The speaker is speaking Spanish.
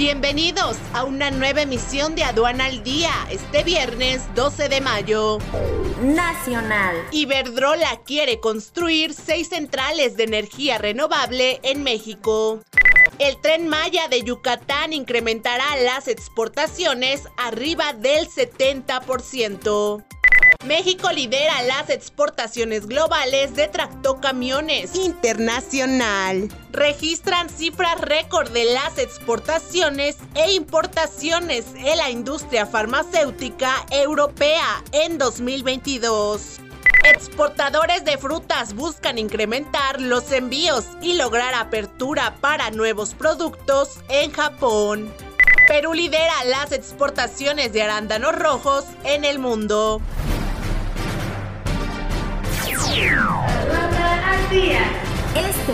Bienvenidos a una nueva emisión de Aduana al Día, este viernes 12 de mayo. Nacional. Iberdrola quiere construir seis centrales de energía renovable en México. El tren Maya de Yucatán incrementará las exportaciones arriba del 70%. México lidera las exportaciones globales de tractocamiones internacional. Registran cifras récord de las exportaciones e importaciones en la industria farmacéutica europea en 2022. Exportadores de frutas buscan incrementar los envíos y lograr apertura para nuevos productos en Japón. Perú lidera las exportaciones de arándanos rojos en el mundo.